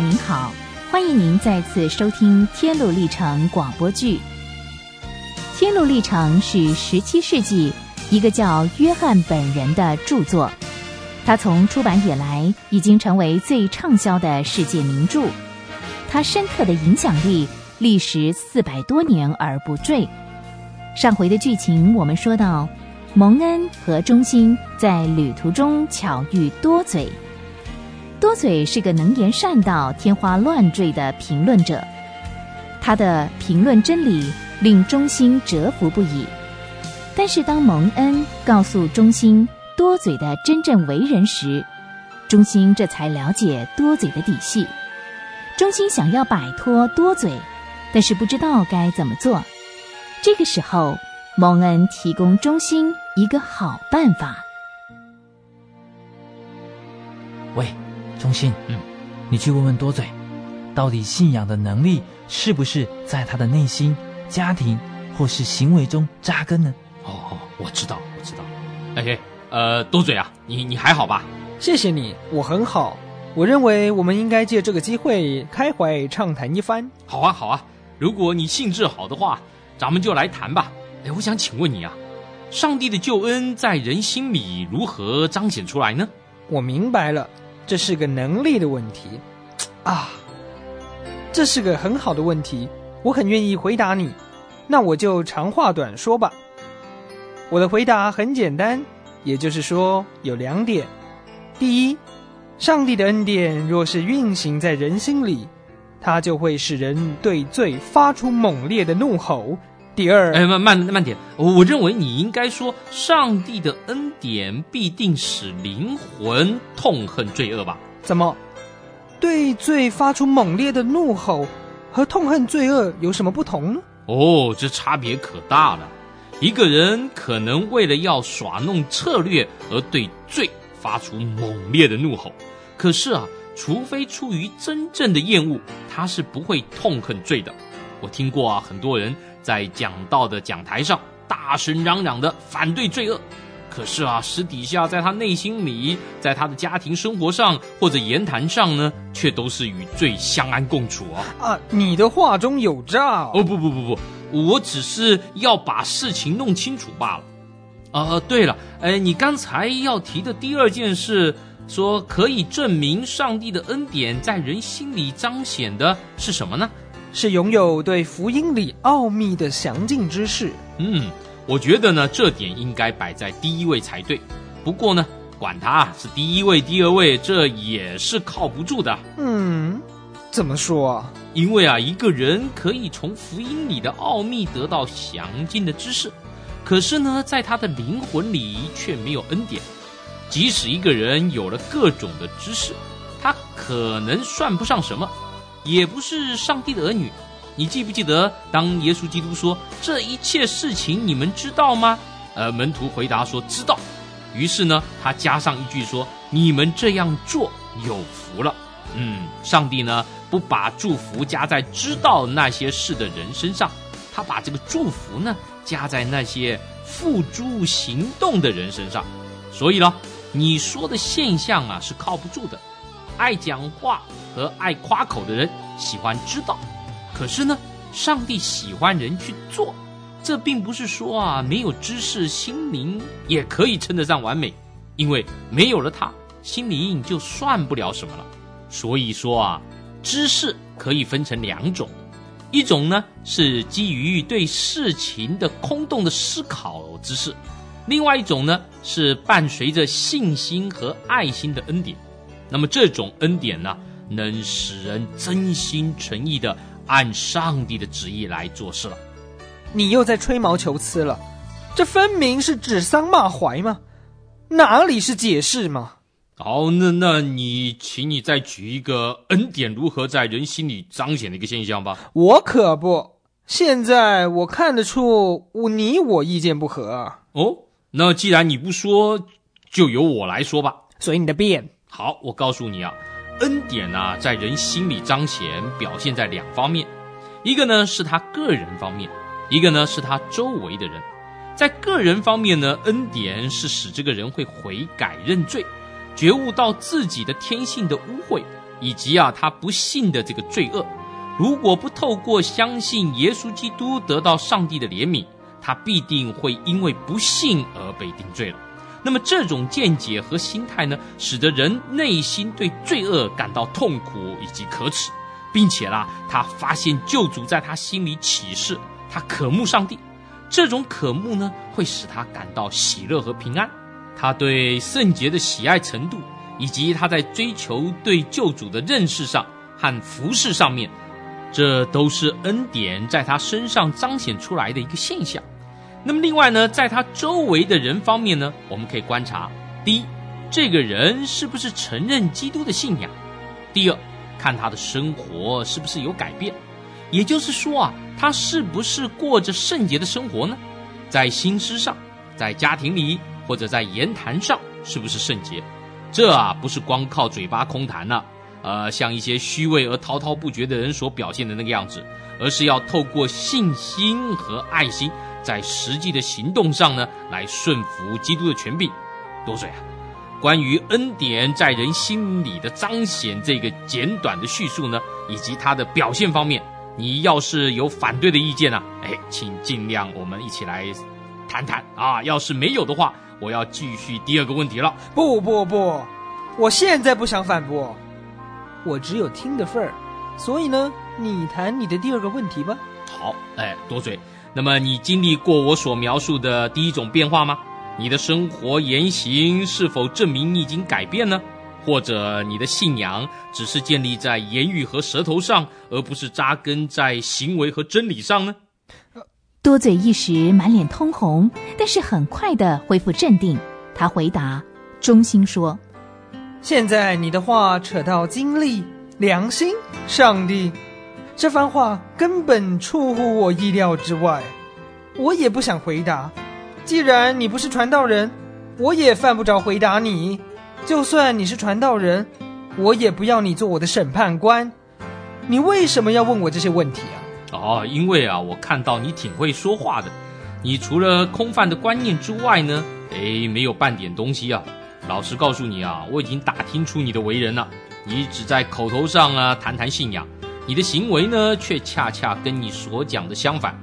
您好，欢迎您再次收听《天路历程》广播剧。《天路历程》是十七世纪一个叫约翰本人的著作，他从出版以来已经成为最畅销的世界名著。他深刻的影响力历时四百多年而不坠。上回的剧情我们说到，蒙恩和中心在旅途中巧遇多嘴。多嘴是个能言善道、天花乱坠的评论者，他的评论真理令忠心折服不已。但是当蒙恩告诉忠心多嘴的真正为人时，忠心这才了解多嘴的底细。忠心想要摆脱多嘴，但是不知道该怎么做。这个时候，蒙恩提供忠心一个好办法。喂。忠心，嗯，你去问问多嘴，到底信仰的能力是不是在他的内心、家庭或是行为中扎根呢？哦哦，我知道，我知道。哎，呃，多嘴啊，你你还好吧？谢谢你，我很好。我认为我们应该借这个机会开怀畅谈一番。好啊，好啊，如果你兴致好的话，咱们就来谈吧。哎，我想请问你啊，上帝的救恩在人心里如何彰显出来呢？我明白了。这是个能力的问题，啊，这是个很好的问题，我很愿意回答你。那我就长话短说吧。我的回答很简单，也就是说有两点：第一，上帝的恩典若是运行在人心里，它就会使人对罪发出猛烈的怒吼。第二，哎，慢慢慢点，我认为你应该说，上帝的恩典必定使灵魂痛恨罪恶吧？怎么，对罪发出猛烈的怒吼和痛恨罪恶有什么不同呢？哦，这差别可大了。一个人可能为了要耍弄策略而对罪发出猛烈的怒吼，可是啊，除非出于真正的厌恶，他是不会痛恨罪的。我听过啊，很多人。在讲道的讲台上大声嚷嚷的反对罪恶，可是啊，私底下在他内心里，在他的家庭生活上或者言谈上呢，却都是与罪相安共处啊！啊，你的话中有诈！哦不不不不，我只是要把事情弄清楚罢了。啊，对了，哎，你刚才要提的第二件事，说可以证明上帝的恩典在人心里彰显的是什么呢？是拥有对福音里奥秘的详尽知识。嗯，我觉得呢，这点应该摆在第一位才对。不过呢，管他是第一位、第二位，这也是靠不住的。嗯，怎么说？因为啊，一个人可以从福音里的奥秘得到详尽的知识，可是呢，在他的灵魂里却没有恩典。即使一个人有了各种的知识，他可能算不上什么。也不是上帝的儿女，你记不记得当耶稣基督说这一切事情你们知道吗？呃，门徒回答说知道。于是呢，他加上一句说你们这样做有福了。嗯，上帝呢不把祝福加在知道那些事的人身上，他把这个祝福呢加在那些付诸行动的人身上。所以呢，你说的现象啊是靠不住的。爱讲话和爱夸口的人喜欢知道，可是呢，上帝喜欢人去做。这并不是说啊，没有知识，心灵也可以称得上完美，因为没有了它，心灵就算不了什么了。所以说啊，知识可以分成两种，一种呢是基于对事情的空洞的思考知识，另外一种呢是伴随着信心和爱心的恩典。那么这种恩典呢，能使人真心诚意的按上帝的旨意来做事了。你又在吹毛求疵了，这分明是指桑骂槐嘛？哪里是解释嘛？好，那那你，请你再举一个恩典如何在人心里彰显的一个现象吧。我可不，现在我看得出，我你我意见不合。哦，那既然你不说，就由我来说吧。随你的便。好，我告诉你啊，恩典呢，在人心里彰显，表现在两方面，一个呢是他个人方面，一个呢是他周围的人。在个人方面呢，恩典是使这个人会悔改认罪，觉悟到自己的天性的污秽，以及啊他不信的这个罪恶。如果不透过相信耶稣基督得到上帝的怜悯，他必定会因为不信而被定罪了。那么这种见解和心态呢，使得人内心对罪恶感到痛苦以及可耻，并且啦，他发现救主在他心里启示，他渴慕上帝。这种渴慕呢，会使他感到喜乐和平安。他对圣洁的喜爱程度，以及他在追求对救主的认识上和服饰上面，这都是恩典在他身上彰显出来的一个现象。那么另外呢，在他周围的人方面呢，我们可以观察：第一，这个人是不是承认基督的信仰；第二，看他的生活是不是有改变，也就是说啊，他是不是过着圣洁的生活呢？在心思上，在家庭里或者在言谈上，是不是圣洁？这啊，不是光靠嘴巴空谈呢，呃，像一些虚伪而滔滔不绝的人所表现的那个样子，而是要透过信心和爱心。在实际的行动上呢，来顺服基督的权柄。多嘴啊！关于恩典在人心里的彰显，这个简短的叙述呢，以及它的表现方面，你要是有反对的意见呢，哎，请尽量我们一起来谈谈啊。要是没有的话，我要继续第二个问题了。不不不，我现在不想反驳，我只有听的份儿。所以呢，你谈你的第二个问题吧。好，哎，多嘴。那么你经历过我所描述的第一种变化吗？你的生活言行是否证明你已经改变呢？或者你的信仰只是建立在言语和舌头上，而不是扎根在行为和真理上呢？多嘴一时满脸通红，但是很快的恢复镇定。他回答，衷心说：“现在你的话扯到经历、良心、上帝。”这番话根本出乎我意料之外，我也不想回答。既然你不是传道人，我也犯不着回答你。就算你是传道人，我也不要你做我的审判官。你为什么要问我这些问题啊？哦，因为啊，我看到你挺会说话的。你除了空泛的观念之外呢，哎，没有半点东西啊。老实告诉你啊，我已经打听出你的为人了。你只在口头上啊谈谈信仰。你的行为呢，却恰恰跟你所讲的相反。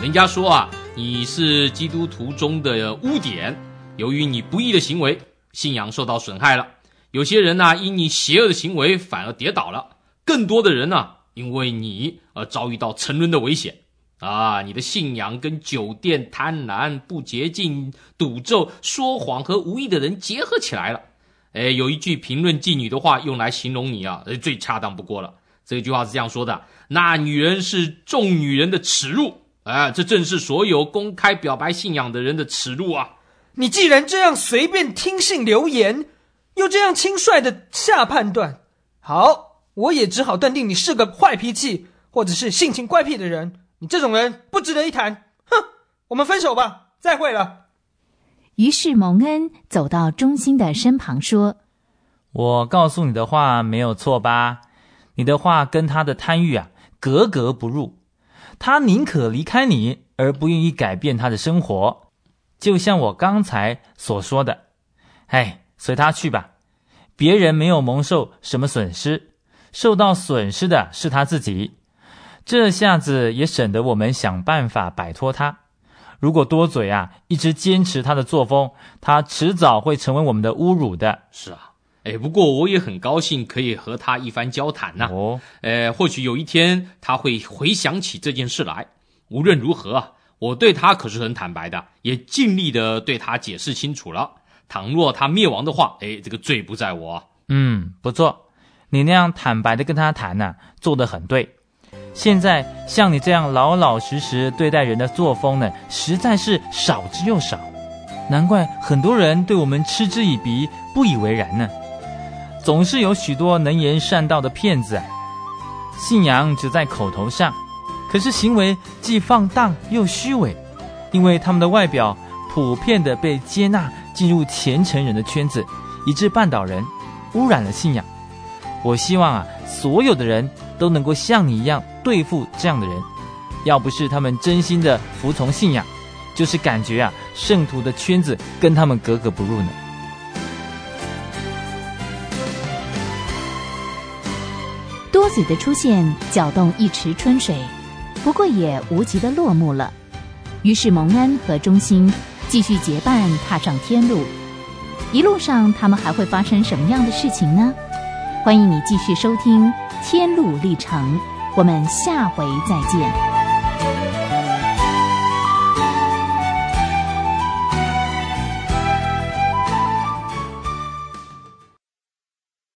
人家说啊，你是基督徒中的污点。由于你不义的行为，信仰受到损害了。有些人呢，因你邪恶的行为反而跌倒了。更多的人呢，因为你而遭遇到沉沦的危险。啊，你的信仰跟酒店、贪婪、不洁净、赌咒、说谎和无义的人结合起来了。哎，有一句评论妓女的话用来形容你啊，最恰当不过了。这句话是这样说的：“那女人是众女人的耻辱，哎，这正是所有公开表白信仰的人的耻辱啊！你既然这样随便听信流言，又这样轻率的下判断，好，我也只好断定你是个坏脾气或者是性情怪癖的人。你这种人不值得一谈。哼，我们分手吧，再会了。”于是蒙恩走到中心的身旁说：“我告诉你的话没有错吧？”你的话跟他的贪欲啊格格不入，他宁可离开你，而不愿意改变他的生活。就像我刚才所说的，哎，随他去吧。别人没有蒙受什么损失，受到损失的是他自己。这下子也省得我们想办法摆脱他。如果多嘴啊，一直坚持他的作风，他迟早会成为我们的侮辱的。是啊。哎，不过我也很高兴可以和他一番交谈呐。哦，呃，或许有一天他会回想起这件事来。无论如何啊，我对他可是很坦白的，也尽力的对他解释清楚了。倘若他灭亡的话，哎，这个罪不在我。嗯，不错，你那样坦白的跟他谈呢，做得很对。现在像你这样老老实实对待人的作风呢，实在是少之又少，难怪很多人对我们嗤之以鼻，不以为然呢。总是有许多能言善道的骗子，信仰只在口头上，可是行为既放荡又虚伪，因为他们的外表普遍的被接纳进入虔诚人的圈子，以致绊倒人，污染了信仰。我希望啊，所有的人都能够像你一样对付这样的人，要不是他们真心的服从信仰，就是感觉啊，圣徒的圈子跟他们格格不入呢。多嘴的出现搅动一池春水，不过也无极的落幕了。于是蒙恩和忠心继续结伴踏上天路，一路上他们还会发生什么样的事情呢？欢迎你继续收听《天路历程》，我们下回再见。